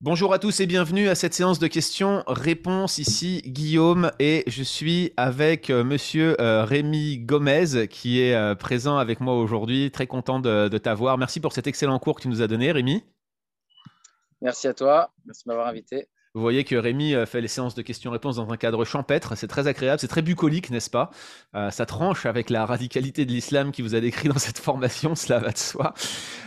Bonjour à tous et bienvenue à cette séance de questions-réponses. Ici Guillaume et je suis avec euh, monsieur euh, Rémi Gomez qui est euh, présent avec moi aujourd'hui. Très content de, de t'avoir. Merci pour cet excellent cours que tu nous as donné, Rémi. Merci à toi. Merci de m'avoir invité. Vous voyez que Rémi euh, fait les séances de questions-réponses dans un cadre champêtre. C'est très agréable, c'est très bucolique, n'est-ce pas? Euh, Ça tranche avec la radicalité de l'islam qui vous a décrit dans cette formation, cela va de soi.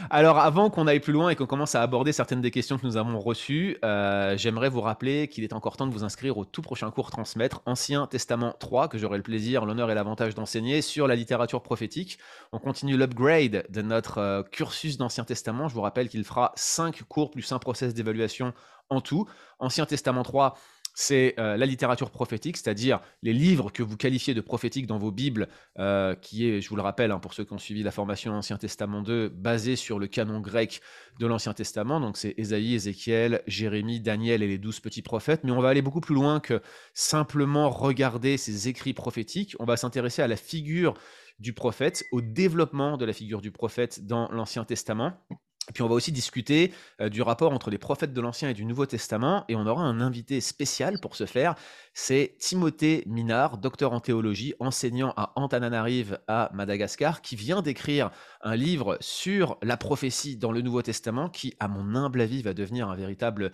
Alors, avant qu'on aille plus loin et qu'on commence à aborder certaines des questions que nous avons reçues, euh, j'aimerais vous rappeler qu'il est encore temps de vous inscrire au tout prochain cours Transmettre, Ancien Testament 3, que j'aurai le plaisir, l'honneur et l'avantage d'enseigner sur la littérature prophétique. On continue l'upgrade de notre cursus d'Ancien Testament. Je vous rappelle qu'il fera 5 cours plus un process d'évaluation en tout. Ancien Testament 3, c'est euh, la littérature prophétique, c'est-à-dire les livres que vous qualifiez de prophétiques dans vos Bibles, euh, qui est, je vous le rappelle, hein, pour ceux qui ont suivi la formation Ancien Testament 2, basé sur le canon grec de l'Ancien Testament. Donc c'est Ésaïe, Ézéchiel, Jérémie, Daniel et les douze petits prophètes. Mais on va aller beaucoup plus loin que simplement regarder ces écrits prophétiques. On va s'intéresser à la figure du prophète, au développement de la figure du prophète dans l'Ancien Testament. Et puis on va aussi discuter euh, du rapport entre les prophètes de l'Ancien et du Nouveau Testament, et on aura un invité spécial pour ce faire. C'est Timothée Minard, docteur en théologie, enseignant à Antananarive à Madagascar, qui vient d'écrire un livre sur la prophétie dans le Nouveau Testament, qui, à mon humble avis, va devenir un véritable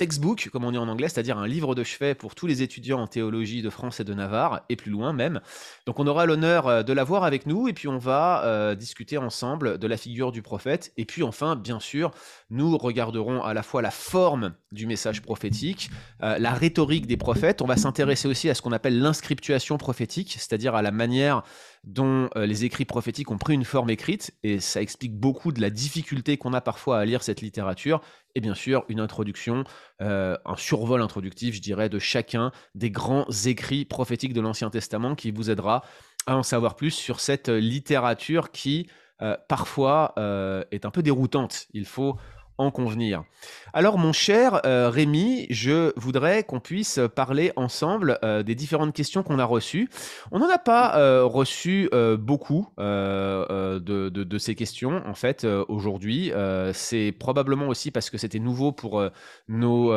textbook, comme on dit en anglais, c'est-à-dire un livre de chevet pour tous les étudiants en théologie de France et de Navarre, et plus loin même. Donc on aura l'honneur euh, de l'avoir avec nous, et puis on va euh, discuter ensemble de la figure du prophète, et puis enfin, bien sûr, nous regarderons à la fois la forme du message prophétique, euh, la rhétorique des prophètes, on va s'intéresser aussi à ce qu'on appelle l'inscriptuation prophétique, c'est-à-dire à la manière dont les écrits prophétiques ont pris une forme écrite, et ça explique beaucoup de la difficulté qu'on a parfois à lire cette littérature, et bien sûr une introduction, euh, un survol introductif, je dirais, de chacun des grands écrits prophétiques de l'Ancien Testament qui vous aidera à en savoir plus sur cette littérature qui euh, parfois euh, est un peu déroutante. Il faut en convenir. Alors mon cher euh, Rémi, je voudrais qu'on puisse parler ensemble euh, des différentes questions qu'on a reçues. On n'en a pas euh, reçu beaucoup de, ces questions en fait aujourd'hui. C'est probablement aussi parce que c'était nouveau pour nos,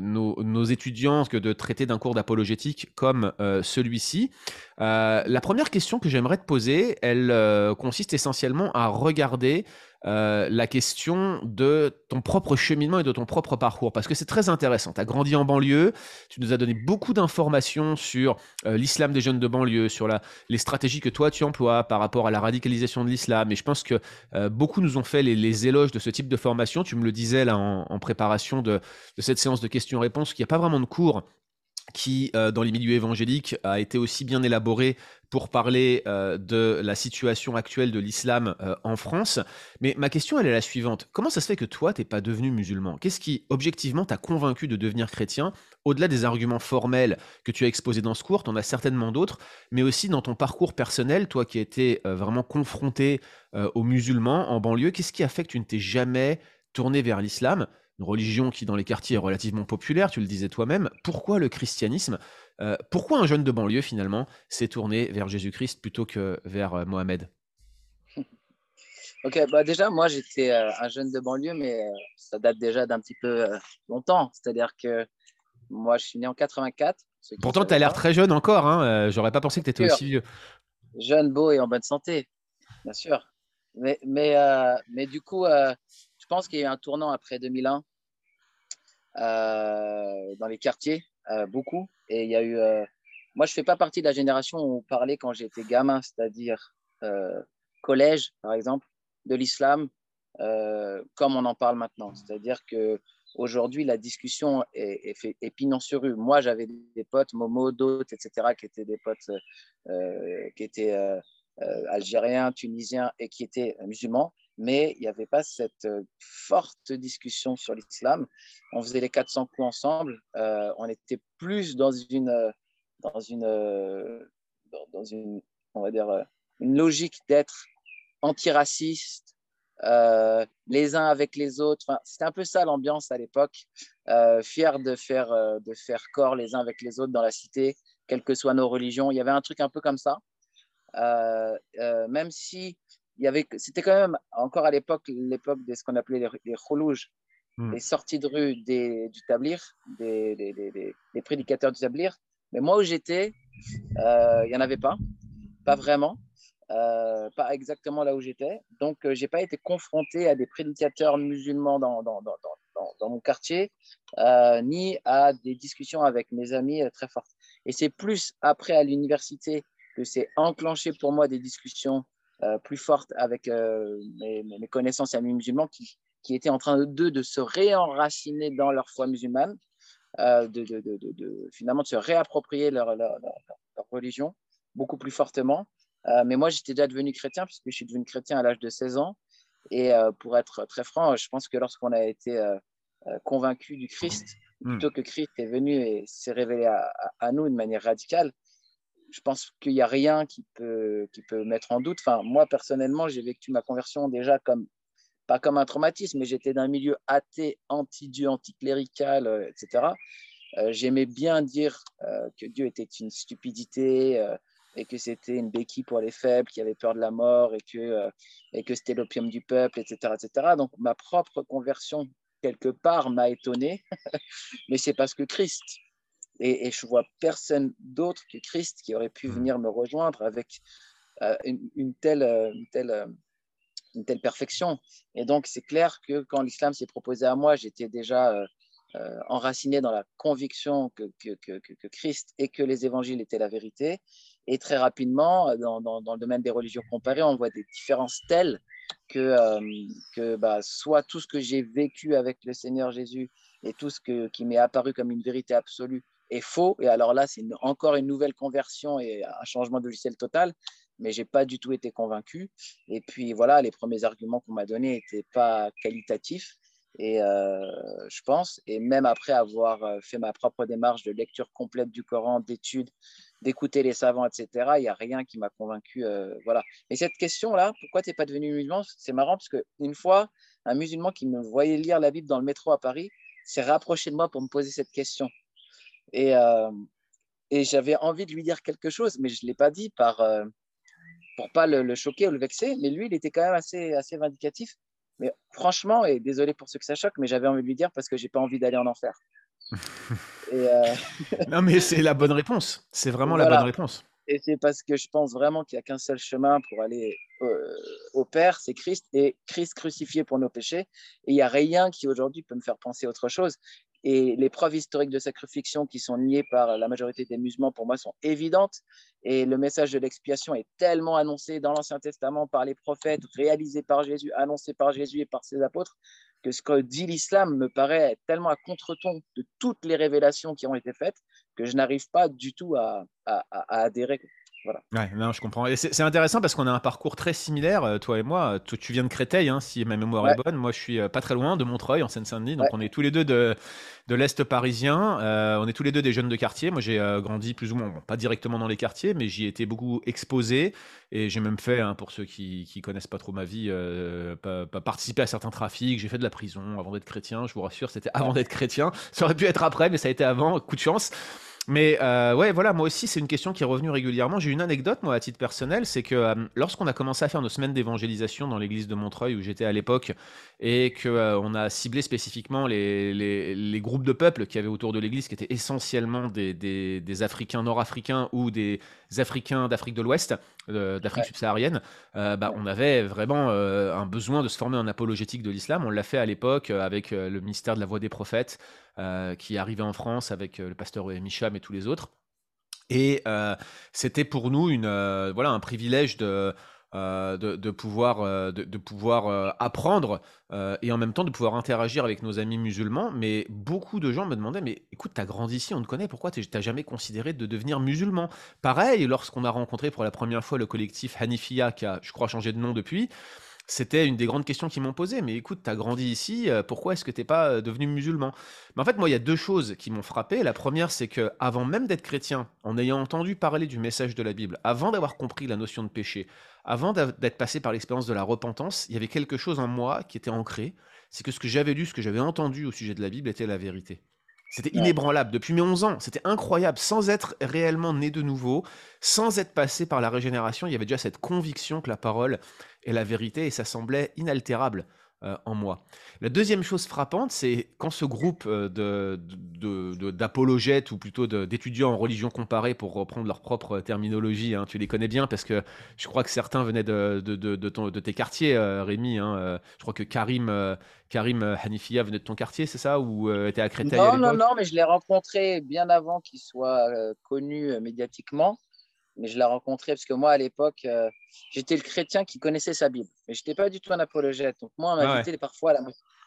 nos, nos, étudiants que de traiter d'un cours d'apologétique comme celui-ci. la première question que j'aimerais te poser, elle consiste essentiellement à regarder euh, la question de ton propre cheminement et de ton propre parcours, parce que c'est très intéressant. Tu as grandi en banlieue, tu nous as donné beaucoup d'informations sur euh, l'islam des jeunes de banlieue, sur les stratégies que toi tu emploies par rapport à la radicalisation de l'islam, et je pense que euh, beaucoup nous ont fait les, éloges de ce type de formation. Tu me le disais là en, préparation de, de cette séance de questions-réponses, qu'il n'y a pas vraiment de cours qui, euh, dans les milieux évangéliques, a été aussi bien élaboré pour parler euh, de la situation actuelle de l'islam euh, en France. Mais ma question, elle est la suivante. Comment ça se fait que toi, t'es pas devenu musulman? Qu'est-ce qui, objectivement, t'a convaincu de devenir chrétien Au-delà des arguments formels que tu as exposés dans ce cours, tu en as certainement d'autres, mais aussi dans ton parcours personnel, toi qui as été vraiment confronté aux musulmans en banlieue, qu'est-ce qui a fait que tu ne t'es jamais tourné vers l'islam? Une religion qui dans les quartiers est relativement populaire, tu le disais toi-même. Pourquoi le christianisme euh, Pourquoi un jeune de banlieue finalement s'est tourné vers Jésus-Christ plutôt que vers euh, Mohamed Ok, bah déjà moi j'étais euh, un jeune de banlieue, mais ça date déjà d'un petit peu longtemps. C'est-à-dire que moi je suis né en 84. Pourtant tu as l'air très jeune encore, hein j'aurais pas pensé que tu étais aussi vieux. Jeune, beau et en bonne santé, bien sûr. Mais, mais, mais du coup, je pense qu'il y a eu un tournant après 2001 euh, dans les quartiers, euh, beaucoup. Et il y a eu. Euh, moi, je ne fais pas partie de la génération où on parlait quand j'étais gamin, c'est-à-dire collège, par exemple, de l'islam, comme on en parle maintenant. C'est-à-dire que aujourd'hui, la discussion est, est, sur rue. Moi, j'avais des potes, Momo, d'autres, etc., qui étaient des potes qui étaient algériens, tunisiens et qui étaient musulmans mais il n'y avait pas cette euh, forte discussion sur l'islam. On faisait les 400 coups ensemble. Euh, on était plus dans une, euh, dans une, dans une, on va dire, une logique d'être antiraciste, les uns avec les autres. C'était un peu ça l'ambiance à l'époque, fier de faire, de faire corps les uns avec les autres dans la cité, quelles que soient nos religions. Il y avait un truc un peu comme ça. même si il y avait, c'était quand même encore à l'époque, l'époque de ce qu'on appelait les, les hmm. les sorties de rue des, du Tablir, des, des, prédicateurs du Tablir. Mais moi où j'étais, euh, il n'y en avait pas, pas vraiment. Euh, pas exactement là où j'étais. Donc, je n'ai pas été confronté à des prédicateurs musulmans dans, dans, dans, dans mon quartier, ni à des discussions avec mes amis très fortes. Et c'est plus après à l'université que c'est enclenché pour moi des discussions euh, plus fortes avec euh, mes, mes, connaissances amis musulmans qui, qui étaient en train de, de se réenraciner dans leur foi musulmane, euh, de, de, de, finalement de se réapproprier leur, leur, leur, religion beaucoup plus fortement. mais moi, j'étais déjà devenu chrétien puisque je suis devenu chrétien à l'âge de 16 ans. Et pour être très franc, je pense que lorsqu'on a été convaincu du Christ, hmm. plutôt que Christ est venu et s'est révélé à, à, nous de manière radicale, je pense qu'il n'y a rien qui peut, mettre en doute. Enfin, moi, personnellement, j'ai vécu ma conversion déjà comme, pas comme un traumatisme, mais j'étais d'un milieu athée, anti-Dieu, anticlérical, euh, etc. Euh, j'aimais bien dire euh, que Dieu était une stupidité et que c'était une béquille pour les faibles qui avaient peur de la mort et que, et que c'était l'opium du peuple, etc., etc. Donc, ma propre conversion, quelque part, m'a étonné, mais c'est parce que Christ et, je vois personne d'autre que Christ qui aurait pu hmm. venir me rejoindre avec euh, une, telle, euh, une, telle, euh, une telle perfection. Et donc, c'est clair que quand l'islam s'est proposé à moi, j'étais déjà enraciné dans la conviction que, que, que, que, Christ et que les évangiles étaient la vérité. Et très rapidement, dans, dans, dans le domaine des religions comparées, on voit des différences telles que, que bah, soit tout ce que j'ai vécu avec le Seigneur Jésus et tout ce que, qui m'est apparu comme une vérité absolue est faux. Et alors là, c'est encore une nouvelle conversion et un changement de logiciel total. Mais j'ai pas du tout été convaincu. Et puis voilà, les premiers arguments qu'on m'a donnés n'étaient pas qualitatifs. Et euh, je pense, et même après avoir euh, fait ma propre démarche de lecture complète du Coran, d'études, d'écouter les savants, etc., il n'y a rien qui m'a convaincu. Euh, voilà. Et cette question-là, pourquoi tu n'es pas devenu musulman? C'est marrant parce qu'une fois, un musulman qui me voyait lire la Bible dans le métro à Paris s'est rapproché de moi pour me poser cette question. Et, euh, et j'avais envie de lui dire quelque chose, mais je ne l'ai pas dit par, euh, pour pas le, choquer ou le vexer. Mais lui, il était quand même assez, assez vindicatif. Mais franchement, et désolé pour ceux que ça choque, mais j'avais envie de lui dire parce que j'ai pas envie d'aller en enfer. Euh, non, mais c'est la bonne réponse. C'est vraiment la bonne réponse. Et c'est parce que je pense vraiment qu'il n'y a qu'un seul chemin pour aller au Père, c'est Christ, et Christ crucifié pour nos péchés. Et il n'y a rien qui aujourd'hui peut me faire penser autre chose. Et les preuves historiques de sa crucifixion qui sont niées par la majorité des musulmans, pour moi, sont évidentes. Et le message de l'expiation est tellement annoncé dans l'Ancien Testament par les prophètes, réalisé par Jésus, annoncé par Jésus et par ses apôtres, que ce que dit l'islam me paraît tellement à contre-ton de toutes les révélations qui ont été faites que je n'arrive pas du tout à adhérer. Voilà. Ouais, non, je comprends. Et c'est intéressant parce qu'on a un parcours très similaire, euh, toi et moi. Toi, tu viens de Créteil, hein, si ma mémoire est bonne. Moi, je suis euh, pas très loin de Montreuil, en Seine-Saint-Denis. Donc, on est tous les deux de, de l'Est parisien. Euh, on est tous les deux des jeunes de quartier. Moi, j'ai grandi plus ou moins, pas directement dans les quartiers, mais j'y ai été beaucoup exposé. Et j'ai même fait, hein, pour ceux qui, qui connaissent pas trop ma vie, pas, participer à certains trafics. J'ai fait de la prison avant d'être chrétien. Je vous rassure, c'était avant d'être chrétien. Ça aurait pu être après, mais ça a été avant. Coup de chance. Mais euh, ouais, voilà, moi aussi, c'est une question qui est revenue régulièrement. J'ai une anecdote, moi, à titre personnel, c'est que euh, lorsqu'on a commencé à faire nos semaines d'évangélisation dans l'église de Montreuil, où j'étais à l'époque, et qu'on euh, a ciblé spécifiquement les, groupes de peuples qui avaient autour de l'église, qui étaient essentiellement des Africains nord-africains ou des Africains d'Afrique de l'Ouest, d'Afrique subsaharienne, bah, on avait vraiment un besoin de se former en apologétique de l'islam. On l'a fait à l'époque avec le ministère de la Voix des Prophètes. Euh, qui arrivait en France avec euh, le pasteur Micham et tous les autres. Et euh, c'était pour nous une, voilà, un privilège de, de, pouvoir, de, pouvoir apprendre et en même temps de pouvoir interagir avec nos amis musulmans. Mais beaucoup de gens me demandaient, mais écoute, tu as grandi ici, on te connaît, pourquoi tu n'as jamais considéré de devenir musulman? Pareil, lorsqu'on a rencontré pour la première fois le collectif Hanifia, qui a, je crois, changé de nom depuis, c'était une des grandes questions qu'ils m'ont posées. Mais écoute, tu as grandi ici, euh, pourquoi est-ce que tu n'es pas euh, devenu musulman? Mais en fait, moi, il y a deux choses qui m'ont frappé. La première, c'est que avant même d'être chrétien, en ayant entendu parler du message de la Bible, avant d'avoir compris la notion de péché, avant d'être passé par l'expérience de la repentance, il y avait quelque chose en moi qui était ancré. C'est que ce que j'avais lu, ce que j'avais entendu au sujet de la Bible était la vérité. C'était inébranlable depuis mes 11 ans. C'était incroyable. Sans être réellement né de nouveau, sans être passé par la régénération, il y avait déjà cette conviction que la parole est la vérité et ça semblait inaltérable. Euh, en moi. La deuxième chose frappante, c'est quand ce groupe euh, de, de- d'apologètes ou plutôt d'étudiants en religion comparée, pour reprendre leur propre terminologie, hein, tu les connais bien parce que je crois que certains venaient de, de, de, de ton- de tes quartiers, euh, Rémi. hein, euh, je crois que Karim, euh, Karim euh, Hanifia venait de ton quartier, c'est ça? Ou euh, était à Créteil à Non, non, non, mais je l'ai rencontré bien avant qu'il soit euh, connu euh, médiatiquement. Mais je l'ai rencontré parce que moi, à l'époque, euh, j'étais le chrétien qui connaissait sa Bible. Mais je n'étais pas du tout un apologète. Donc, moi, on Ah ouais, m'invitait parfois à la,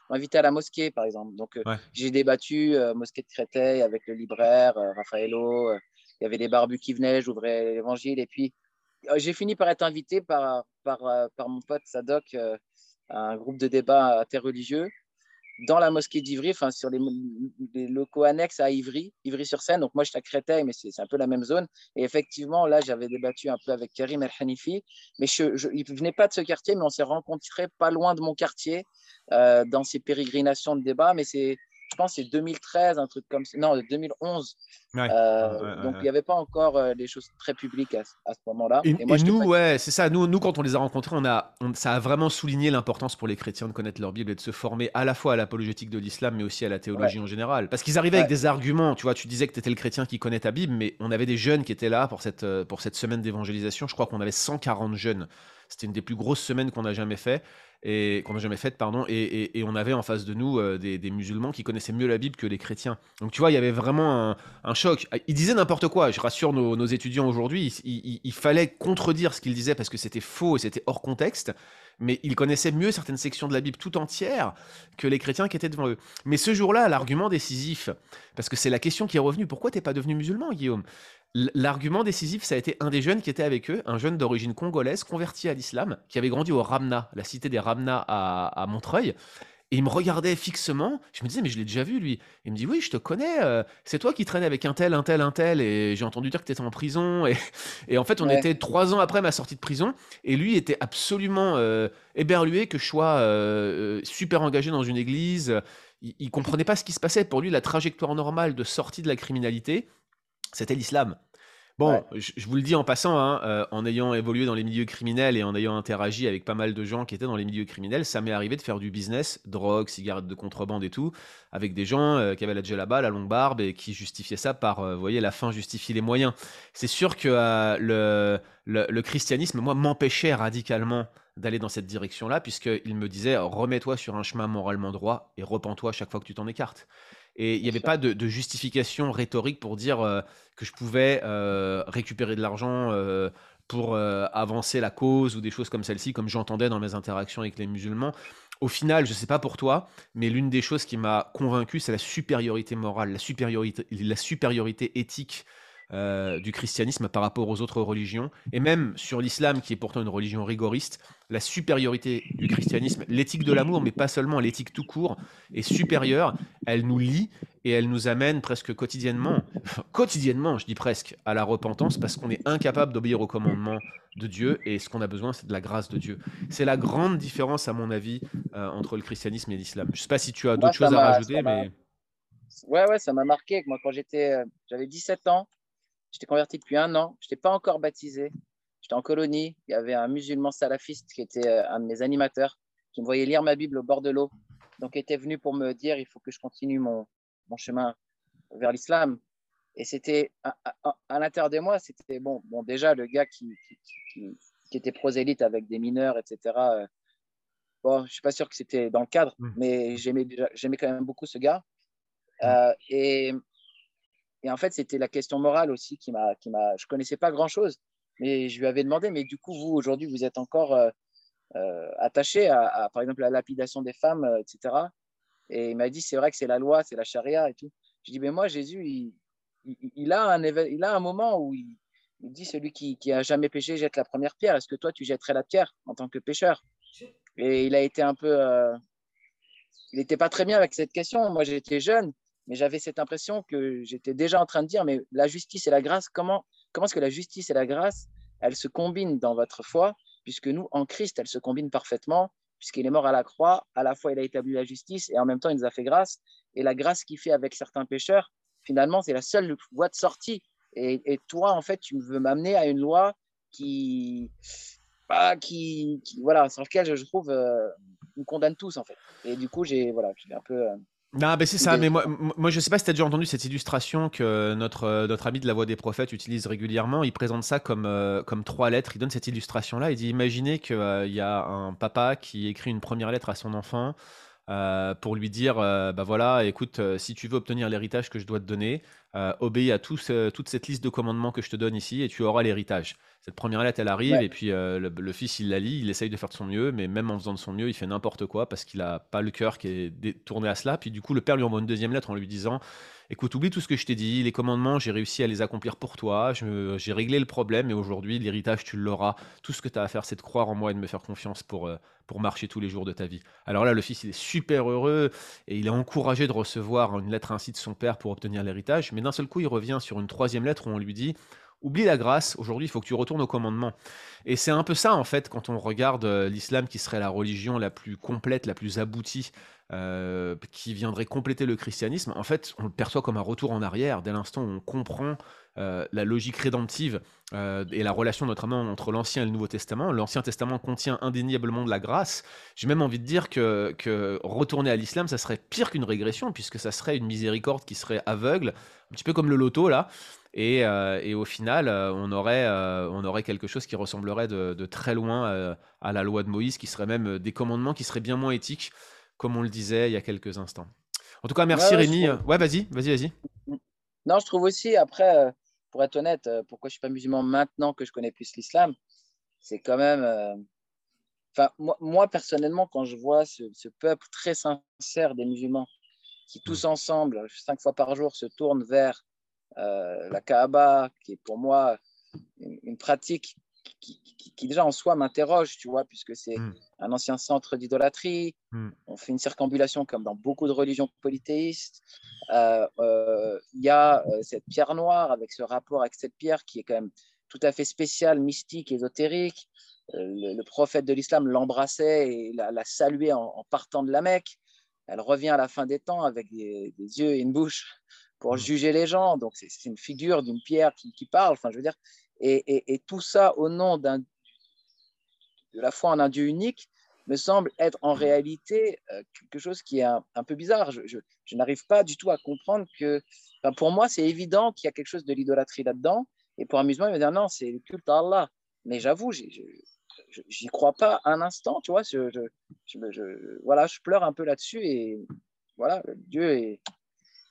on m'invitait à la mosquée, par exemple. Donc, euh, ouais. j'ai débattu euh, mosquée de Créteil avec le libraire, euh, Raffaello. il y avait des barbus qui venaient, j'ouvrais l'évangile. Et puis, j'ai fini par être invité par, par, par mon pote Sadok euh, à un groupe de débat interreligieux dans la mosquée d'Ivry, enfin sur les, locaux annexes à Ivry, Ivry-sur-Seine. Donc moi, j'étais à Créteil, mais c'est un peu la même zone. Et effectivement, là, j'avais débattu un peu avec Karim El Hanifi, mais je, je, il venait pas de ce quartier, mais on s'est rencontrés pas loin de mon quartier euh, dans ces pérégrinations de débat. Mais c'est, je pense, que c'est 2013, un truc comme ça. Non, 2011. Ouais, Euh, ouais, ouais, donc ouais. il n'y avait pas encore euh, des choses très publiques à, ce- à ce moment-là. Et, Et moi, et nous, pas ouais, c'est ça. Nous, nous, quand on les a rencontrés, on a, on- ça a vraiment souligné l'importance pour les chrétiens de connaître leur Bible et de se former à la fois à l'apologétique de l'islam, mais aussi à la Ouais, théologie en général. Parce qu'ils arrivaient avec ouais, des arguments. Tu vois, tu disais que tu étais le chrétien qui connaît ta Bible, mais on avait des jeunes qui étaient là pour cette, euh, pour cette semaine d'évangélisation. Je crois qu'on avait 140 jeunes. C'était une des plus grosses semaines qu'on a jamais fait et qu'on a jamais faites, pardon. Et, on avait en face de nous euh, des, musulmans qui connaissaient mieux la Bible que les chrétiens. Donc tu vois, il y avait vraiment un, choc. Ils disaient n'importe quoi. Je rassure nos, étudiants aujourd'hui. Il, il- fallait contredire ce qu'ils disaient parce que c'était faux et c'était hors contexte. Mais ils connaissaient mieux certaines sections de la Bible tout entière que les chrétiens qui étaient devant eux. Mais ce jour-là, l'argument décisif, parce que c'est la question qui est revenue, pourquoi t'es pas devenu musulman, Guillaume? L'argument décisif, ça a été un des jeunes qui était avec eux, un jeune d'origine congolaise, converti à l'islam, qui avait grandi au Ramna, la cité des Ramna à, à Montreuil. Et il me regardait fixement. Je me disais, mais je l'ai déjà vu, lui. Il me dit, oui, je te connais. euh, c'est toi qui traînais avec un tel, un tel, un tel. Et j'ai entendu dire que tu étais en prison. Et, et en fait, on ouais, était trois ans après ma sortie de prison. Et lui était absolument euh, éberlué que je sois euh, euh, super engagé dans une église. Il, il comprenait pas ce qui se passait. Pour lui, la trajectoire normale de sortie de la criminalité, c'était l'islam. Bon, ouais, je, je vous le dis en passant, hein, euh, en ayant évolué dans les milieux criminels et en ayant interagi avec pas mal de gens qui étaient dans les milieux criminels, ça m'est arrivé de faire du business, drogue, cigarettes de contrebande et tout, avec des gens euh, qui avaient la djellaba, la longue barbe et qui justifiaient ça par, euh, vous voyez, la fin justifie les moyens. C'est sûr que le, le, le christianisme, moi, m'empêchait radicalement d'aller dans cette direction-là, puisqu'il me disait remets-toi sur un chemin moralement droit et repens-toi chaque fois que tu t'en écartes. Et il n'y avait sûr. pas de, de justification rhétorique pour dire euh, que je pouvais euh, récupérer de l'argent euh, pour avancer la cause ou des choses comme celle-ci, comme j'entendais dans mes interactions avec les musulmans. Au final, je ne sais pas pour toi, mais l'une des choses qui m'a convaincu, c'est la supériorité morale, la supériorité, la supériorité éthique euh, du christianisme par rapport aux autres religions, et même sur l'islam, qui est pourtant une religion rigoriste, la supériorité du christianisme, l'éthique de l'amour, mais pas seulement, l'éthique tout court, est supérieure. Elle nous lie et elle nous amène presque quotidiennement, quotidiennement, je dis presque, à la repentance parce qu'on est incapable d'obéir aux commandements de Dieu et ce qu'on a besoin, c'est de la grâce de Dieu. C'est la grande différence, à mon avis, euh, entre le christianisme et l'islam. Je ne sais pas si tu as d'autres choses à rajouter, mais ouais, ouais, ça m'a marqué. Moi, quand j'étais, euh, j'avais 17 ans, j'étais converti depuis un an. Je n'étais pas encore baptisé. J'étais en colonie. Il y avait un musulman salafiste qui était euh, un de mes animateurs, qui me voyait lire ma Bible au bord de l'eau. Donc, il était venu pour me dire il faut que je continue mon, mon chemin vers l'islam. Et c'était à, à- à l'intérieur de moi, c'était bon, bon, déjà le gars qui, qui, qui- qui était prosélyte avec des mineurs, etc. euh, bon, je suis pas sûr que c'était dans le cadre, Mm. mais j'aimais quand même beaucoup ce gars. Mm. Euh, et, et en fait, c'était la question morale aussi qui m'a, qui m'a. Je connaissais pas grand chose, mais je lui avais demandé, mais du coup, vous aujourd'hui, vous êtes encore euh, euh, attaché à, par exemple, la lapidation des femmes, euh, etc. Et il m'a dit, c'est vrai que c'est la loi, c'est la charia et tout. Je dis, mais moi, Jésus, il, a, un il a un moment où il, il dit, celui qui, qui a jamais péché jette la première pierre. Est-ce que toi, tu jetterais la pierre en tant que pécheur? Et il a été un peu. il n'était pas très bien avec cette question. Moi, j'étais jeune, mais j'avais cette impression que j'étais déjà en train de dire, mais la justice et la grâce, comment, comment est-ce que la justice et la grâce, elles se combinent dans votre foi, puisque nous, en Christ, elles se combinent parfaitement, puisqu'il est mort à la croix, à la fois il a établi la justice et en même temps il nous a fait grâce. Et la grâce qu'il fait avec certains pécheurs, finalement, c'est la seule voie de sortie. Et, toi, en fait, tu veux m'amener à une loi qui, bah, voilà, sur laquelle je trouve, euh, me condamnent tous en fait. Et du coup, j'ai voilà, un peu. Non, ben c'est ça, mais moi, moi je sais pas si tu as déjà entendu cette illustration que notre, notre ami de la Voix des Prophètes utilise régulièrement. Il présente ça comme, comme trois lettres. Il donne cette illustration-là. Il dit Imaginez qu'il y a un papa qui écrit une première lettre à son enfant euh, pour lui dire euh, bah voilà, écoute, euh, si tu veux obtenir l'héritage que je dois te donner, obéis à toute cette liste de commandements que je te donne ici et tu auras l'héritage. Cette première lettre, elle arrive et puis le, fils, il la lit, il essaye de faire de son mieux, mais même en faisant de son mieux, il fait n'importe quoi parce qu'il n'a pas le cœur qui est tourné à cela. Puis du coup, le père lui envoie une deuxième lettre en lui disant écoute, oublie tout ce que je t'ai dit, les commandements, j'ai réussi à les accomplir pour toi, j'ai réglé le problème et aujourd'hui, l'héritage, tu l'auras. Tout ce que tu as à faire, c'est de croire en moi et de me faire confiance pour, euh, pour marcher tous les jours de ta vie. Alors là, le fils, il est super heureux et il est encouragé de recevoir une lettre ainsi de son père pour obtenir l'héritage, mais d'un seul coup, il revient sur une troisième lettre où on lui dit Oublie la grâce, aujourd'hui il faut que tu retournes au commandement. Et c'est un peu ça en fait quand on regarde euh, l'islam qui serait la religion la plus complète, la plus aboutie euh, qui viendrait compléter le christianisme, en fait, on le perçoit comme un retour en arrière dès l'instant où on comprend euh, la logique rédemptive euh, et la relation notamment entre l'Ancien et le Nouveau Testament. L'Ancien Testament contient indéniablement de la grâce. J'ai même envie de dire que, que retourner à l'islam, ça serait pire qu'une régression, puisque ça serait une miséricorde qui serait aveugle, un petit peu comme le loto là. Et, et au final, on, aurait, on aurait quelque chose qui ressemblerait de, de très loin à la loi de Moïse, qui serait même des commandements qui seraient bien moins éthiques comme on le disait il y a quelques instants. En tout cas, merci Rémi. Ouais, vas-y, vas-y, vas-y. Non, je trouve aussi, après, euh, pour être honnête, euh, pourquoi je ne suis pas musulman maintenant que je connais plus l'islam, c'est quand même. Euh, enfin, moi, personnellement, quand je vois ce, peuple très sincère des musulmans qui tous mm. ensemble, cinq fois par jour, se tournent vers la Kaaba, qui est pour moi une pratique qui, déjà en soi m'interroge, tu vois, puisque c'est hmm. un ancien centre d'idolâtrie. Hmm. On fait une circambulation comme dans beaucoup de religions polythéistes. Euh, euh, il y a euh, cette pierre noire avec ce rapport avec cette pierre qui est quand même tout à fait spécial, mystique, ésotérique. Le, prophète de l'islam l'embrassait et la, la saluait en, partant de la Mecque. Elle revient à la fin des temps avec des, yeux et une bouche pour hmm. juger les gens. Donc, c'est une figure d'une pierre qui, qui, parle. Enfin, je veux dire, et, tout ça au nom de la foi en un Dieu unique me semble être en réalité euh, quelque chose qui est un, peu bizarre. Je, n'arrive pas du tout à comprendre que, pour moi, c'est évident qu'il y a quelque chose de l'idolâtrie là-dedans. Et pour un musulman, il va dire non, c'est le culte à Allah. Mais j'avoue, j'y crois pas un instant, tu vois. Je, voilà, je pleure un peu là-dessus et voilà, Dieu est,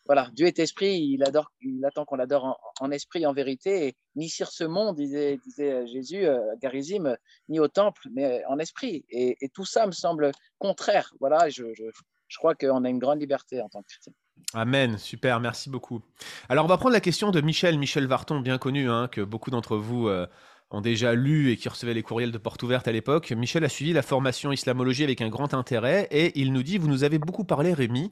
voilà, Dieu est esprit, il, adore, il attend qu'on l'adore en, esprit en vérité, ni sur ce monde, disait, disait Jésus euh, à Garizim, ni au temple, mais en esprit. Et, tout ça me semble contraire. Voilà, je, je, crois qu'on a une grande liberté en tant que chrétien. Amen, super, merci beaucoup. Alors on va prendre la question de Michel, Michel Varton, bien connu, hein, que beaucoup d'entre vous euh, ont déjà lu et qui recevaient les courriels de porte ouverte à l'époque. Michel a suivi la formation islamologie avec un grand intérêt et il nous dit, vous nous avez beaucoup parlé, Rémi,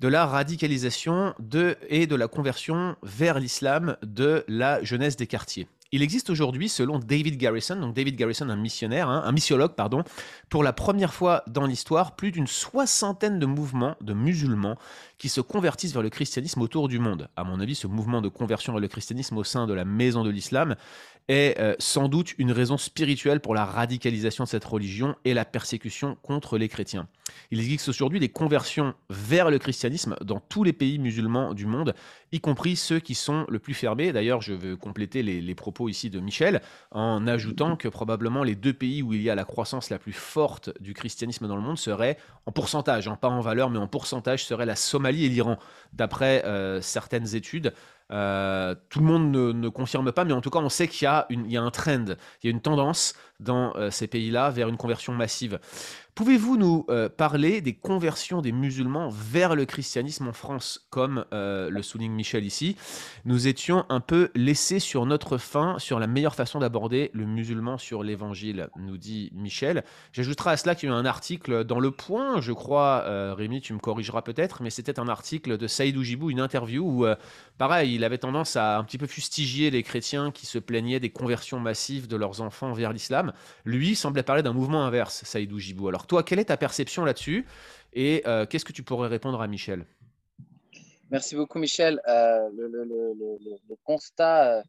de la radicalisation de, et de la conversion vers l'islam de la jeunesse des quartiers. Il existe aujourd'hui, selon David Garrison, donc David Garrison, un missionnaire, hein, un missiologue, pardon, pour la première fois dans l'histoire, plus d'une soixantaine de mouvements de musulmans qui se convertissent vers le christianisme autour du monde. À mon avis, ce mouvement de conversion vers le christianisme au sein de la maison de l'islam est euh, sans doute une raison spirituelle pour la radicalisation de cette religion et la persécution contre les chrétiens. Il existe aujourd'hui des conversions vers le christianisme dans tous les pays musulmans du monde, y compris ceux qui sont le plus fermés. D'ailleurs, je veux compléter les, propos ici de Michel en ajoutant que probablement les deux pays où il y a la croissance la plus forte du christianisme dans le monde seraient, en pourcentage, hein, pas en valeur, mais en pourcentage, seraient la Somalie et l'Iran, d'après euh, certaines études. Euh, tout le monde ne, confirme pas, mais en tout cas, on sait qu'il y, y, a un trend, il y a une tendance dans euh, ces pays-là vers une conversion massive. Pouvez-vous nous euh, parler des conversions des musulmans vers le christianisme en France, comme euh, le souligne Michel ici? Nous étions un peu laissés sur notre faim sur la meilleure façon d'aborder le musulman sur l'évangile, nous dit Michel. J'ajouterai à cela qu'il y a eu un article dans Le Point, je crois, Rémi, tu me corrigeras peut-être, mais c'était un article de Saïd Oujibou, une interview où, pareil, il avait tendance à un petit peu fustiger les chrétiens qui se plaignaient des conversions massives de leurs enfants vers l'islam. Lui semblait parler d'un mouvement inverse, Saïd Oujibou. Alors toi, quelle est ta perception là-dessus Et euh, qu'est-ce que tu pourrais répondre à Michel? Merci beaucoup, Michel. Euh, le, constat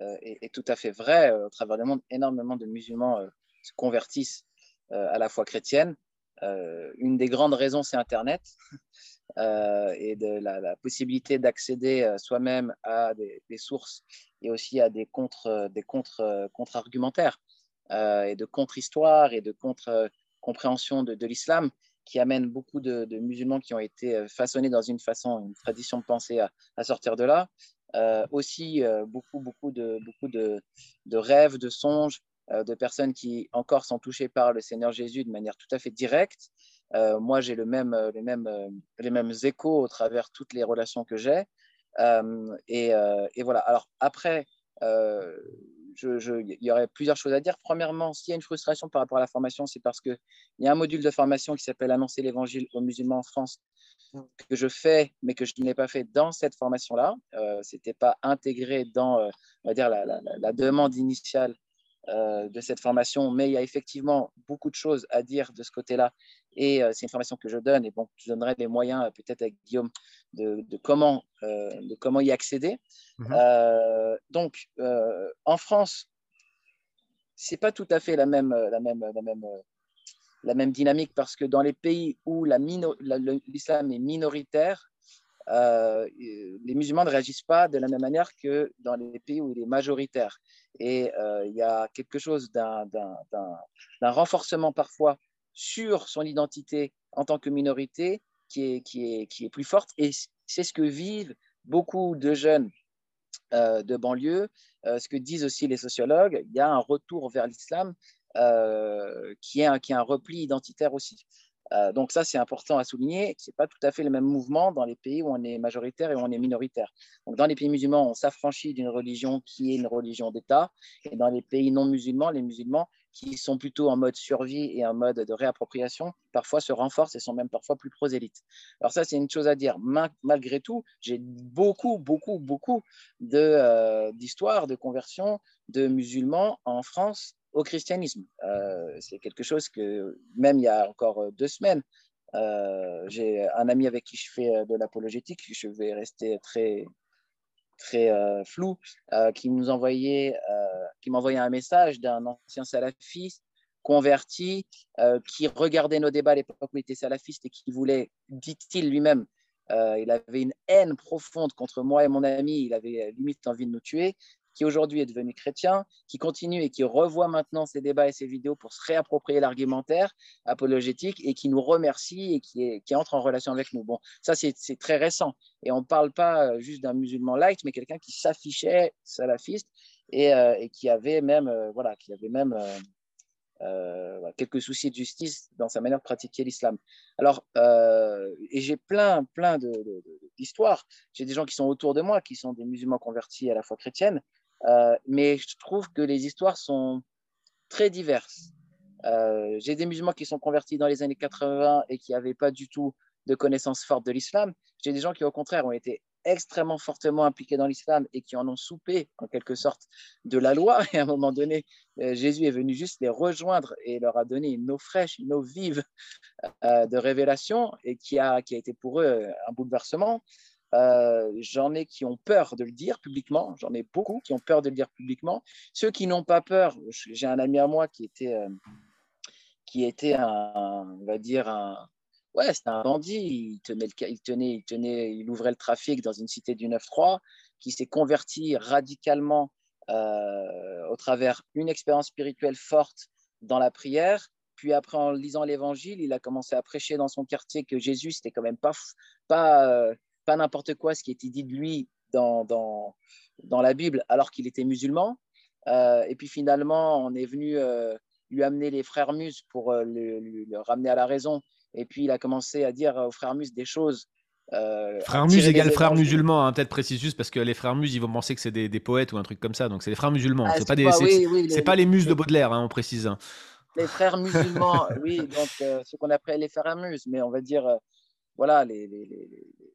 euh, est, tout à fait vrai. Au travers du monde, énormément de musulmans se convertissent à la foi chrétienne. une des grandes raisons, c'est Internet. et de la, possibilité d'accéder soi-même à des, sources et aussi à des contre des contre contre argumentaires et de contre histoire et de contre compréhension de, l'islam qui amène beaucoup de, musulmans qui ont été façonnés dans une façon, une tradition de pensée à, sortir de là. aussi beaucoup, beaucoup, de, beaucoup de, rêves, de songes, de personnes qui encore sont touchées par le Seigneur Jésus de manière tout à fait directe. moi, j'ai le même, les, mêmes, les mêmes échos au travers toutes les relations que j'ai. Et, voilà. Alors après, il y aurait plusieurs choses à dire. Premièrement, s'il y a une frustration par rapport à la formation, c'est parce qu'il y a un module de formation qui s'appelle Annoncer l'évangile aux musulmans en France que je fais, mais que je n'ai pas fait dans cette formation-là. Euh, Ce n'était pas intégré dans euh, on va dire, la, la, demande initiale euh, de cette formation, mais il y a effectivement beaucoup de choses à dire de ce côté-là. Et euh, c'est une formation que je donne, et bon, je donnerai des moyens, peut-être avec Guillaume, de, de comment, de comment y accéder. Mhm. donc, en France, c'est pas tout à fait la même, la même, la même, la même dynamique parce que dans les pays où l'islam est minoritaire, euh, les musulmans ne réagissent pas de la même manière que dans les pays où il est majoritaire. Et euh, il y a quelque chose d'un renforcement parfois sur son identité en tant que minorité qui est, plus forte. Et c'est ce que vivent beaucoup de jeunes euh, de banlieue, ce que disent aussi les sociologues. Il y a un retour vers l'islam qui, qui est un repli identitaire aussi. Euh, donc ça, c'est important à souligner. Ce n'est pas tout à fait le même mouvement dans les pays où on est majoritaire et où on est minoritaire. Donc dans les pays musulmans, on s'affranchit d'une religion qui est une religion d'État. Et dans les pays non musulmans, les musulmans qui sont plutôt en mode survie et en mode de réappropriation, parfois se renforcent et sont même parfois plus prosélytes. Alors ça, c'est une chose à dire. Malgré tout, j'ai beaucoup, beaucoup, beaucoup euh, d'histoires de, de conversion de musulmans en France au christianisme. Euh, c'est quelque chose que, même il y a encore euh, deux semaines, euh, j'ai un ami avec qui je fais de l'apologétique, je vais rester très, très flou, qui nous envoyait, qui m'envoyait un message d'un ancien salafiste converti, qui regardait nos débats à l'époque où il était salafiste et qui voulait, dit-il lui-même, il avait une haine profonde contre moi et mon ami, il avait limite envie de nous tuer qui aujourd'hui est devenu chrétien, qui continue et qui revoit maintenant ces débats et ces vidéos pour se réapproprier l'argumentaire apologétique et qui nous remercie et qui, entre en relation avec nous. Bon, ça c'est très récent. Et on ne parle pas euh, juste d'un musulman light, mais quelqu'un qui s'affichait salafiste et, euh, qui avait même, euh, voilà, qui avait même quelques soucis de justice dans sa manière de pratiquer l'islam. Alors, et j'ai plein, plein d'histoires. J'ai des gens qui sont autour de moi, qui sont des musulmans convertis à la foi chrétienne, euh, mais je trouve que les histoires sont très diverses. Euh, j'ai des musulmans qui sont convertis dans les années 80 et qui n'avaient pas du tout de connaissances fortes de l'islam. J'ai des gens qui, au contraire, ont été extrêmement fortement impliqués dans l'islam et qui en ont soupé, en quelque sorte, de la loi. Et à un moment donné, euh, Jésus est venu juste les rejoindre et leur a donné une eau fraîche, une eau vive de révélation et qui a, qui a été pour eux un bouleversement. Euh, j'en ai qui ont peur de le dire publiquement. J'en ai beaucoup qui ont peur de le dire publiquement. Ceux qui n'ont pas peur, j'ai un ami à moi qui était, euh, qui était un, on va dire un, ouais, c'était un bandit. Il tenait, il tenait, il ouvrait le trafic dans une cité du 9-3, qui s'est converti radicalement euh, au travers une expérience spirituelle forte dans la prière. Puis après, en lisant l'Évangile, il a commencé à prêcher dans son quartier que Jésus, c'était quand même pas, pas pas n'importe quoi ce qui était dit de lui dans, dans, dans la Bible alors qu'il était musulman. Euh, et puis finalement, on est venu euh, lui amener les frères Mus pour euh, le, ramener à la raison. Et puis il a commencé à dire aux frères Mus des choses. frères Mus égale frères musulmans, hein, peut-être précise juste parce que les frères Mus, ils vont penser que c'est des, des, poètes ou un truc comme ça. Donc c'est les frères musulmans. Ah, c'est pas, des, c'est, pas les Muses de Baudelaire, hein, on précise. Hein. Les frères musulmans, oui, donc ce qu'on appelle les frères Mus, mais on va dire voilà, les, les,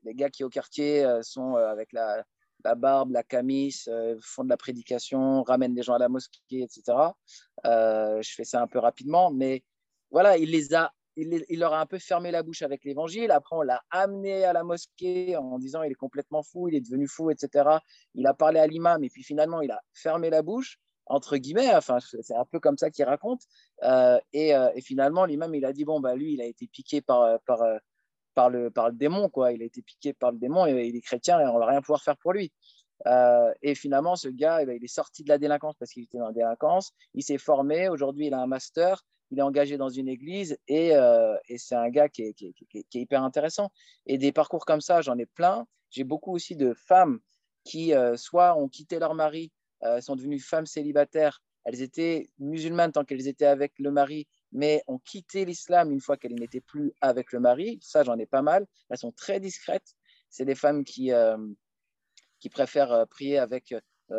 les, gars qui au quartier euh, sont euh, avec la, la, barbe, la camis, euh, font de la prédication, ramènent des gens à la mosquée, etc. je fais ça un peu rapidement, mais voilà, il les a il, il, leur a un peu fermé la bouche avec l'évangile. Après, on l'a amené à la mosquée en disant il est complètement fou, il est devenu fou, etc. Il a parlé à l'imam et puis finalement, il a fermé la bouche. entre guillemets. Enfin, c'est un peu comme ça qu'il raconte. Et, finalement, l'imam, il a dit bon, bah, lui, il a été piqué par, par, le, par le démon, quoi. Il a été piqué par le démon et il est chrétien et on va rien pouvoir faire pour lui. et finalement, ce gars, eh ben, il est sorti de la délinquance parce qu'il était dans la délinquance. Il s'est formé. Aujourd'hui, il a un master il est engagé dans une église et, euh, et c'est un gars qui est, qui, qui hyper intéressant. Et des parcours comme ça, j'en ai plein. J'ai beaucoup aussi de femmes qui, euh, soit ont quitté leur mari, euh, sont devenues femmes célibataires. Elles étaient musulmanes tant qu'elles étaient avec le mari, mais ont quitté l'islam une fois qu'elles n'étaient plus avec le mari. Ça, j'en ai pas mal. Elles sont très discrètes. C'est des femmes qui, qui préfèrent prier avec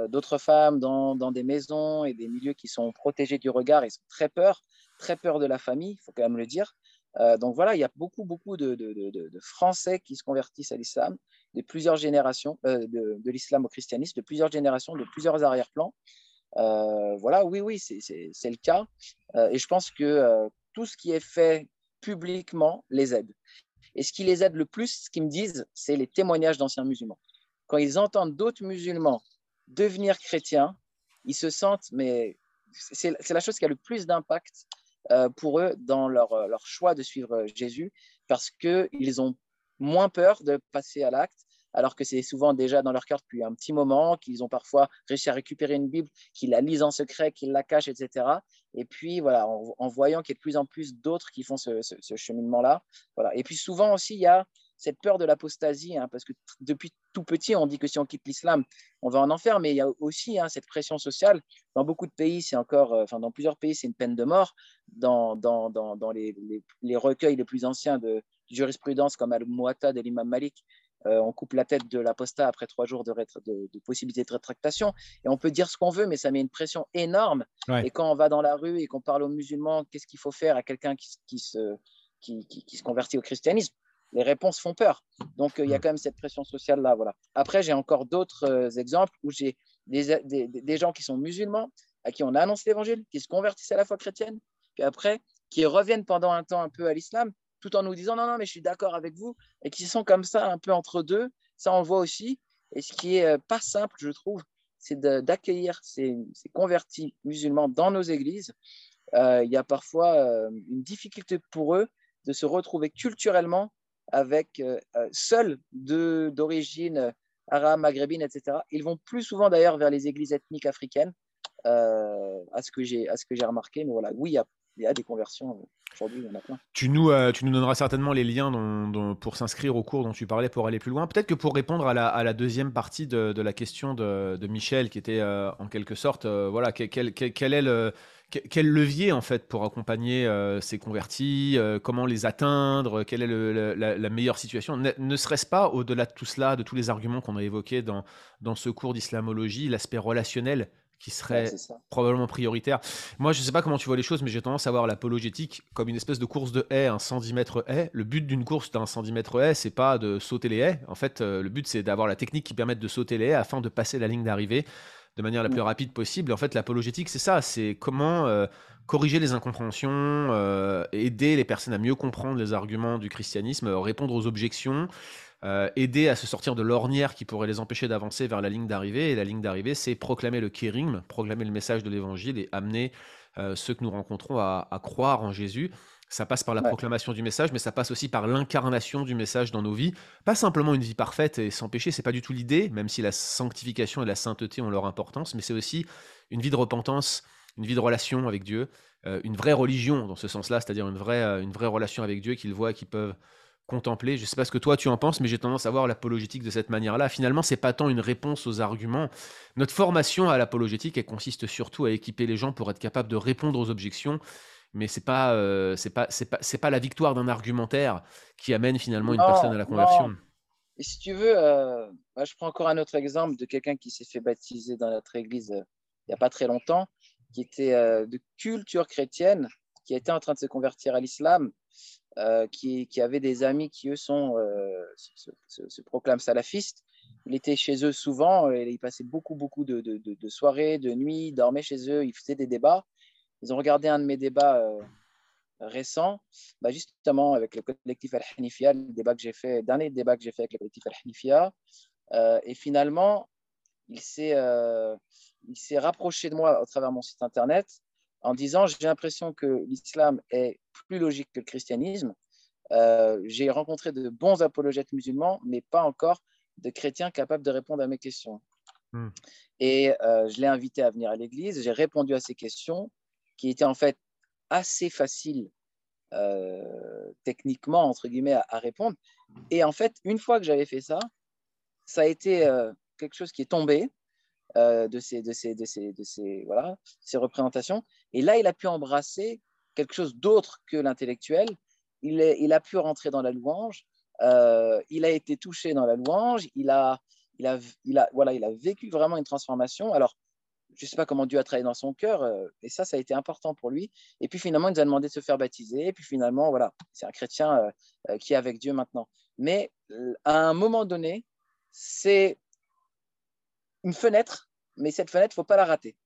d'autres femmes dans, dans, des maisons et des milieux qui sont protégés du regard. Ils ont très peur très peur de la famille, il faut quand même le dire. Euh, donc voilà, il y a beaucoup, beaucoup de, Français qui se convertissent à l'islam, de plusieurs générations, euh, de, l'islam au christianisme, de plusieurs générations, de plusieurs arrière-plans. Euh, voilà, oui, oui, c'est le cas. et je pense que tout ce qui est fait publiquement les aide. Et ce qui les aide le plus, ce qu'ils me disent, c'est les témoignages d'anciens musulmans. Quand ils entendent d'autres musulmans devenir chrétiens, ils se sentent, mais c'est la chose qui a le plus d'impact euh, pour eux dans leur, euh, leur, choix de suivre euh, Jésus parce qu'ils ont moins peur de passer à l'acte alors que c'est souvent déjà dans leur cœur depuis un petit moment, qu'ils ont parfois réussi à récupérer une Bible, qu'ils la lisent en secret, qu'ils la cachent, etc. Et puis, voilà, en, voyant qu'il y a de plus en plus d'autres qui font ce, cheminement-là. Voilà. Et puis, souvent aussi, il y a cette peur de l'apostasie, hein, parce que depuis tout petit, on dit que si on quitte l'islam, on va en enfer, mais il y a aussi hein, cette pression sociale. Dans beaucoup de pays, c'est encore, euh, enfin dans plusieurs pays, c'est une peine de mort. Dans, les, recueils les plus anciens de, jurisprudence, comme Al-Muwatta de l'imam Malik, euh, on coupe la tête de l'apostat après trois jours de, de, de, possibilité de rétractation. Et on peut dire ce qu'on veut, mais ça met une pression énorme. Et quand on va dans la rue et qu'on parle aux musulmans, qu'est-ce qu'il faut faire à quelqu'un qui, qui, se, qui, qui, se convertit au christianisme? Les réponses font peur. Donc, euh, il y a quand même cette pression sociale-là. Voilà. Après, j'ai encore d'autres euh, exemples où j'ai des, des, des, gens qui sont musulmans, à qui on annonce l'évangile, qui se convertissent à la foi chrétienne, puis après, qui reviennent pendant un temps un peu à l'islam, tout en nous disant non, non, mais je suis d'accord avec vous, et qui sont comme ça, un peu entre deux. Ça, on le voit aussi. Et ce qui est euh, pas simple, je trouve, c'est d'accueillir ces, convertis musulmans dans nos églises. Il y a parfois une difficulté pour eux de se retrouver culturellement avec euh, euh, seuls d'origine euh, arabe, maghrébine, etc. Ils vont plus souvent d'ailleurs vers les églises ethniques africaines, à ce que j'ai remarqué. Mais voilà, oui, il y a, y a, des conversions. Aujourd'hui, il y en a plein. Tu nous, nous donneras certainement les liens pour s'inscrire au cours dont tu parlais pour aller plus loin. Peut-être que pour répondre à la, deuxième partie de, la question de, Michel, qui était en quelque sorte, voilà, quel, quel, quel, est le quel levier en fait pour accompagner euh, ces convertis euh, Comment les atteindre Quelle est la, meilleure situation? Ne, serait-ce pas, au-delà de tout cela, de tous les arguments qu'on a évoqués dans, dans ce cours d'islamologie, l'aspect relationnel qui serait probablement prioritaire. Moi, je ne sais pas comment tu vois les choses, mais j'ai tendance à voir l'apologétique comme une espèce de course de haies, un 110 mètres haies. Le but d'une course d'un 110 mètres haies, c'est pas de sauter les haies. En fait, euh, le but, c'est d'avoir la technique qui permette de sauter les haies afin de passer la ligne d'arrivée de manière la plus rapide possible. En fait, l'apologétique, c'est ça, c'est comment euh, corriger les incompréhensions, euh, aider les personnes à mieux comprendre les arguments du christianisme, euh, répondre aux objections, aider à se sortir de l'ornière qui pourrait les empêcher d'avancer vers la ligne d'arrivée. Et la ligne d'arrivée, c'est proclamer le kérim, proclamer le message de l'évangile et amener ceux que nous rencontrons à, à croire en Jésus. Ça passe par la proclamation du message, mais ça passe aussi par l'incarnation du message dans nos vies. Pas simplement une vie parfaite et sans péché, c'est pas du tout l'idée, même si la sanctification et la sainteté ont leur importance, mais c'est aussi une vie de repentance, une vie de relation avec Dieu, euh, une vraie religion dans ce sens-là, c'est-à-dire une vraie, euh, une vraie relation avec Dieu qu'ils voient, qu'ils peuvent contempler. Je sais pas ce que toi tu en penses, mais j'ai tendance à voir l'apologétique de cette manière-là. Finalement, c'est pas tant une réponse aux arguments. Notre formation à l'apologétique, elle consiste surtout à équiper les gens pour être capables de répondre aux objections mais c'est pas euh, c'est pas c'est pas c'est pas la victoire d'un argumentaire qui amène finalement une personne à la conversion. Et si tu veux, euh, je prends encore un autre exemple de quelqu'un qui s'est fait baptiser dans notre église euh, il n'y a pas très longtemps, qui était de culture chrétienne, qui était en train de se convertir à l'islam, qui, qui, avait des amis qui eux sont se, se, proclament salafistes. Il était chez eux souvent, et il passait beaucoup beaucoup de, de, de, de soirées, de nuits, dormait chez eux, il faisait des débats. Ils ont regardé un de mes débats euh, récents, bah, justement avec le collectif Al-Hanifia, le débat que j'ai fait, dernier débat que j'ai fait avec le collectif Al-Hanifia. Euh, et finalement, il s'est, euh, il s'est rapproché de moi au travers mon site internet en disant j'ai l'impression que l'islam est plus logique que le christianisme. Euh, j'ai rencontré de bons apologètes musulmans, mais pas encore de chrétiens capables de répondre à mes questions. Hmm. Et euh, je l'ai invité à venir à l'église. J'ai répondu à ses questions, qui étaient en fait assez faciles euh, techniquement, entre guillemets, à, répondre. Et en fait, une fois que j'avais fait ça, ça a été quelque chose qui est tombé. De, ces, de, ces, de, ces, de ces, voilà, ces représentations. Et là, il a pu embrasser quelque chose d'autre que l'intellectuel. Il, il, a pu rentrer dans la louange. il a été touché dans la louange. Il a, il a, il a, voilà, il a vécu vraiment une transformation. Alors, je ne sais pas comment Dieu a travaillé dans son cœur, euh, et ça, ça a été important pour lui. Et puis finalement, il nous a demandé de se faire baptiser, et puis finalement, voilà, c'est un chrétien euh, euh, qui est avec Dieu maintenant. Mais à un moment donné, c'est une fenêtre, mais cette fenêtre, il ne faut pas la rater.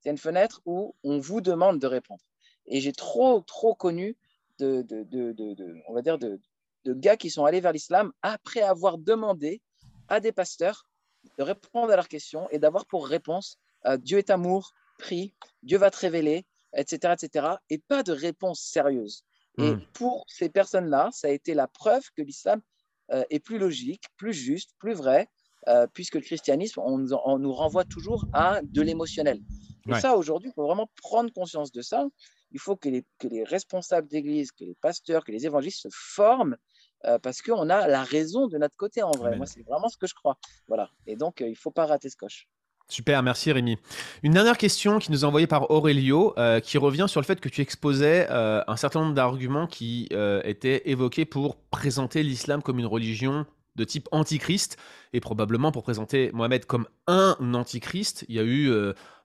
C'est une fenêtre où on vous demande de répondre. Et j'ai trop, trop connu de, de, de, de, on va dire, de, de gars qui sont allés vers l'islam après avoir demandé à des pasteurs de répondre à leurs questions et d'avoir pour réponse euh, Dieu est amour, prie, Dieu va te révéler, etc., etc., et pas de réponse sérieuse. Et hmm. pour ces personnes-là, ça a été la preuve que l'islam euh, est plus logique, plus juste, plus vrai, euh, puisque le christianisme, on, nous renvoie toujours à de l'émotionnel. Et ça, aujourd'hui, il faut vraiment prendre conscience de ça. Il faut que les, que les responsables d'église, que les pasteurs, que les évangélistes se forment euh, parce qu'on a la raison de notre côté en vrai. Moi, c'est vraiment ce que je crois. Voilà. Et donc, euh, il ne faut pas rater ce coche. Super, merci Rémi. Une dernière question qui nous est envoyée par Aurelio, euh, qui revient sur le fait que tu exposais un certain nombre d'arguments qui étaient évoqués pour présenter l'islam comme une religion de type antichrist, et probablement pour présenter Mohamed comme un antichrist. Il y a eu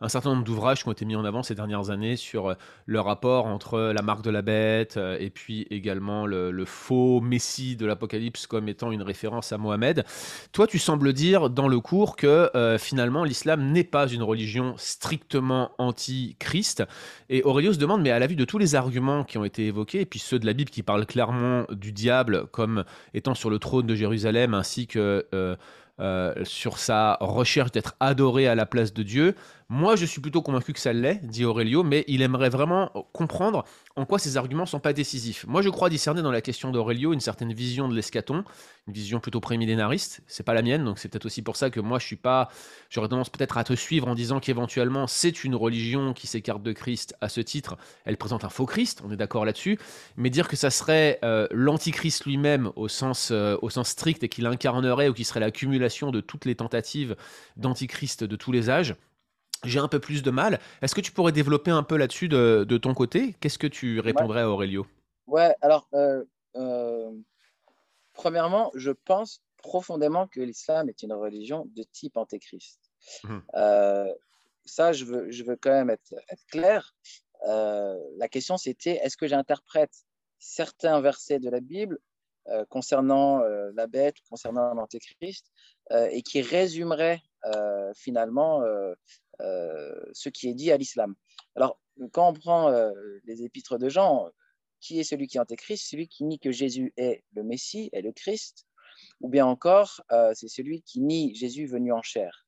un certain nombre d'ouvrages qui ont été mis en avant ces dernières années sur euh, le rapport entre la marque de la bête euh, et puis également le, faux messie de l'Apocalypse comme étant une référence à Mohamed. Toi, tu sembles dire dans le cours que euh, finalement l'islam n'est pas une religion strictement anti-Christ. Et Aurélio se demande, mais à la vue de tous les arguments qui ont été évoqués, et puis ceux de la Bible qui parlent clairement du diable comme étant sur le trône de Jérusalem, ainsi que... sur sa recherche d'être adoré à la place de Dieu, moi, je suis plutôt convaincu que ça l'est, dit Aurelio, mais il aimerait vraiment comprendre en quoi ces arguments sont pas décisifs. Moi, je crois discerner dans la question d'Aurelio une certaine vision de l'escaton, une vision plutôt prémillénariste. C'est pas la mienne, donc c'est peut-être aussi pour ça que moi, je suis pas. J'aurais tendance peut-être à te suivre en disant qu'éventuellement, c'est une religion qui s'écarte de Christ à ce titre. Elle présente un faux Christ, on est d'accord là-dessus. Mais dire que ça serait euh, l'antichrist lui-même au sens, euh, au sens strict et qu'il incarnerait ou qui serait l'accumulation de toutes les tentatives d'antichrist de tous les âges j'ai un peu plus de mal. Est-ce que tu pourrais développer un peu là-dessus de, ton côté? Qu'est-ce que tu répondrais à Aurelio? Ouais, alors, euh, euh, premièrement, je pense profondément que l'islam est une religion de type antéchrist. Mmh. Euh, ça, je veux, je veux quand même être, clair. la question, c'était est-ce que j'interprète certains versets de la Bible concernant la bête, concernant l'antéchrist, et qui résumeraient finalement ce qui est dit à l'islam. Alors, quand on prend euh, les épîtres de Jean, qui est celui qui est antéchrist Celui qui nie que Jésus est le Messie, est le Christ, ou bien encore, euh, c'est celui qui nie Jésus venu en chair.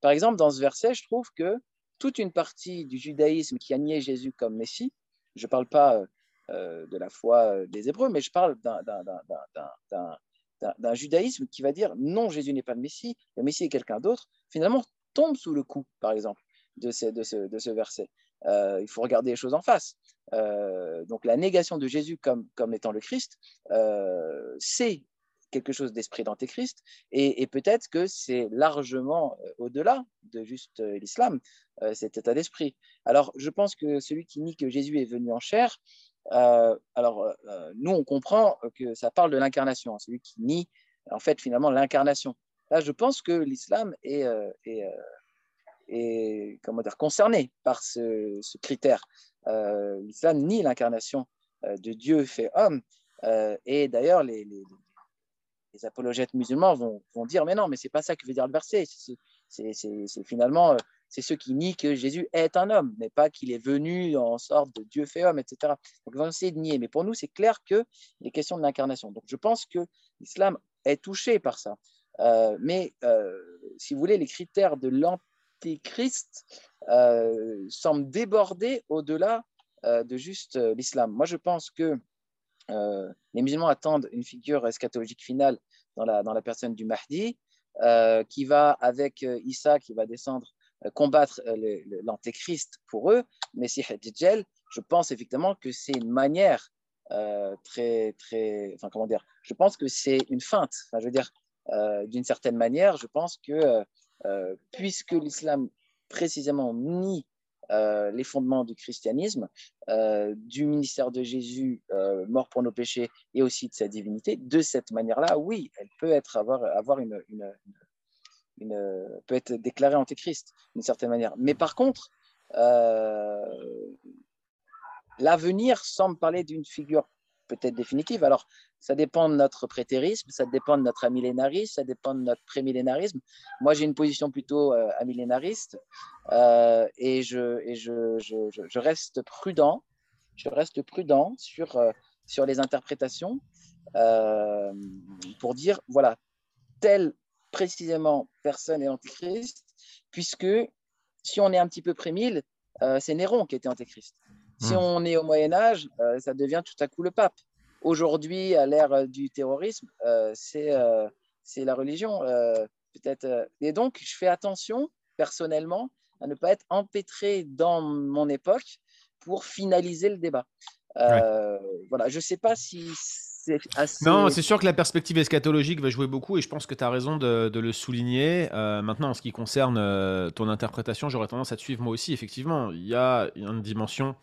Par exemple, dans ce verset, je trouve que toute une partie du judaïsme qui a nié Jésus comme Messie, je ne parle pas de la foi des Hébreux, mais je parle d'un judaïsme qui va dire non, Jésus n'est pas le Messie, le Messie est quelqu'un d'autre. Finalement, tombe sous le coup, par exemple, de ce, verset. Euh, il faut regarder les choses en face. Euh, donc la négation de Jésus comme, étant le Christ, euh, c'est quelque chose d'esprit d'antéchrist, et peut-être que c'est largement au-delà de juste l'islam, cet état d'esprit. Alors je pense que celui qui nie que Jésus est venu en chair, alors nous on comprend que ça parle de l'incarnation, celui qui nie en fait finalement l'incarnation. Là, je pense que l'islam est, euh, euh, comment dire, concerné par ce, critère. Euh, l'islam nie l'incarnation de Dieu fait homme. et d'ailleurs, les, les, apologètes musulmans vont, vont, dire Mais non, mais c'est pas ça que veut dire le verset. C'est finalement c'est ceux qui nient que Jésus est un homme, mais pas qu'il est venu en sorte de Dieu fait homme, etc. Donc, ils vont essayer de nier. Mais pour nous, c'est clair que les questions de l'incarnation. Donc, je pense que l'islam est touché par ça. Euh, mais euh, si vous voulez, les critères de l'antéchrist semble déborder au-delà de juste l'islam. Moi, je pense que les musulmans attendent une figure eschatologique finale dans la, dans la personne du Mahdi, qui va, avec Issa, qui va descendre combattre l'antéchrist pour eux, Messie Djel, je pense effectivement que c'est une manière très, très, enfin comment dire, je pense que c'est une feinte. Enfin, je veux dire, d'une certaine manière, je pense que puisque l'islam précisément nie les fondements du christianisme, du ministère de Jésus mort pour nos péchés et aussi de sa divinité, de cette manière-là, oui, elle peut être avoir, une, peut être déclarée antéchrist d'une certaine manière. Mais par contre, l'avenir semble parler d'une figure peut-être définitive. Alors, ça dépend de notre prétérisme, ça dépend de notre amillénarisme, ça dépend de notre prémillénarisme. Moi, j'ai une position plutôt euh, amillénariste euh, et, je, reste prudent. Je reste prudent sur, euh, les interprétations pour dire, voilà, telle précisément personne est antichrist, puisque si on est un petit peu prémile, c'est Néron qui était antéchrist. Si hmm. on est au Moyen Âge, euh, ça devient tout à coup le pape. Aujourd'hui, à l'ère euh, du terrorisme, euh, c'est c'est la religion peut-être. Et donc, je fais attention personnellement à ne pas être empêtré dans mon époque pour finaliser le débat. Voilà, je ne sais pas si c'est assez... Non, c'est sûr que la perspective eschatologique va jouer beaucoup et je pense que tu as raison de, de, le souligner. maintenant, en ce qui concerne ton interprétation, j'aurais tendance à te suivre moi aussi. Effectivement, il y a une dimension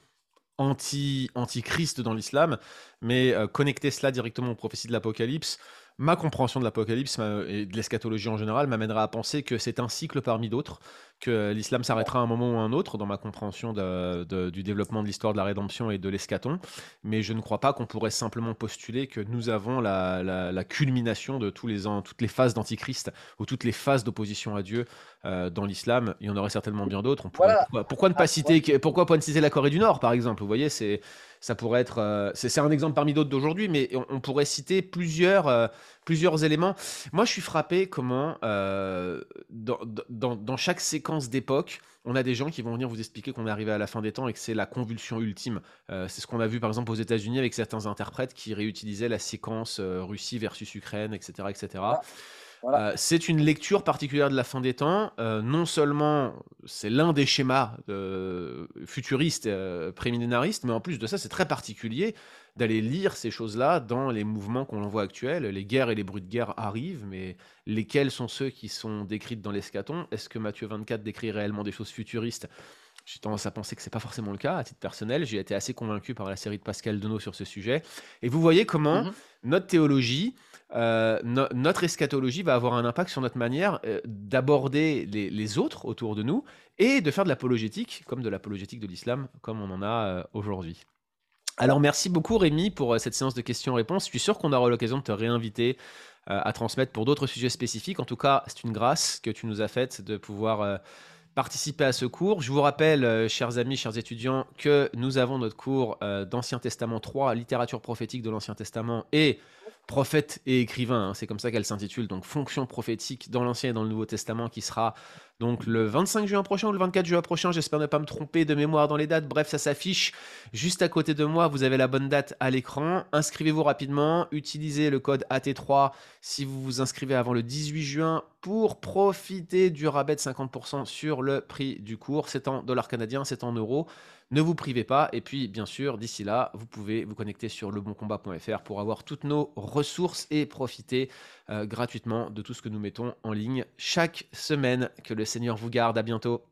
anti, anti-Christ dans l'islam, mais euh, connecter cela directement aux prophéties de l'Apocalypse, ma compréhension de l'Apocalypse et de l'eschatologie en général m'amènera à penser que c'est un cycle parmi d'autres, que l'islam s'arrêtera à un moment ou à un autre dans ma compréhension du développement de l'histoire de la rédemption et de l'eschaton, mais je ne crois pas qu'on pourrait simplement postuler que nous avons la, culmination de tous les toutes les phases d'antichrist ou toutes les phases d'opposition à Dieu euh, dans l'islam. Il y en aurait certainement bien d'autres. Pourquoi, ne pas ah, citer, pourquoi pas ne citer la Corée du Nord, par exemple? Vous voyez, c'est ça pourrait être, euh, c'est un exemple parmi d'autres d'aujourd'hui, mais on, pourrait citer plusieurs, euh, plusieurs éléments. Moi, je suis frappé comment euh, dans, dans, dans, chaque séquence d'époque, on a des gens qui vont venir vous expliquer qu'on est arrivé à la fin des temps et que c'est la convulsion ultime. c'est ce qu'on a vu par exemple aux États-Unis avec certains interprètes qui réutilisaient la séquence Russie versus Ukraine, etc., etc. Euh, c'est une lecture particulière de la fin des temps. Euh, non seulement c'est l'un des schémas euh, futuristes, prémillénaristes, mais en plus de ça, c'est très particulier d'aller lire ces choses-là dans les mouvements qu'on voit actuels. Les guerres et les bruits de guerre arrivent, mais lesquels sont ceux qui sont décrits dans l'escaton? Est-ce que Matthieu 24 décrit réellement des choses futuristes j'ai tendance à penser que c'est pas forcément le cas à titre personnel. J'ai été assez convaincu par la série de Pascal Denot sur ce sujet. Et vous voyez comment mm-hmm. notre théologie, euh, notre eschatologie va avoir un impact sur notre manière euh, d'aborder les, autres autour de nous et de faire de l'apologétique, comme de l'apologétique de l'islam, comme on en a euh, aujourd'hui. Alors merci beaucoup Rémi pour cette séance de questions-réponses. Je suis sûr qu'on aura l'occasion de te réinviter à transmettre pour d'autres sujets spécifiques. En tout cas, c'est une grâce que tu nous as faite de pouvoir participer à ce cours. Je vous rappelle, chers amis, chers étudiants, que nous avons notre cours d'Ancien Testament 3, littérature prophétique de l'Ancien Testament et prophète et écrivain, hein, c'est comme ça qu'elle s'intitule, donc fonction prophétique dans l'Ancien et dans le Nouveau Testament, qui sera donc le 25 juin prochain ou le 24 juin prochain, j'espère ne pas me tromper de mémoire dans les dates, bref, ça s'affiche juste à côté de moi, vous avez la bonne date à l'écran, inscrivez-vous rapidement, utilisez le code AT3 si vous vous inscrivez avant le 18 juin pour profiter du rabais de 50% sur le prix du cours, c'est en dollars canadiens, c'est en euros. Ne vous privez pas. Et puis, bien sûr, d'ici là, vous pouvez vous connecter sur leboncombat.fr pour avoir toutes nos ressources et profiter euh, gratuitement de tout ce que nous mettons en ligne chaque semaine. Que le Seigneur vous garde. À bientôt.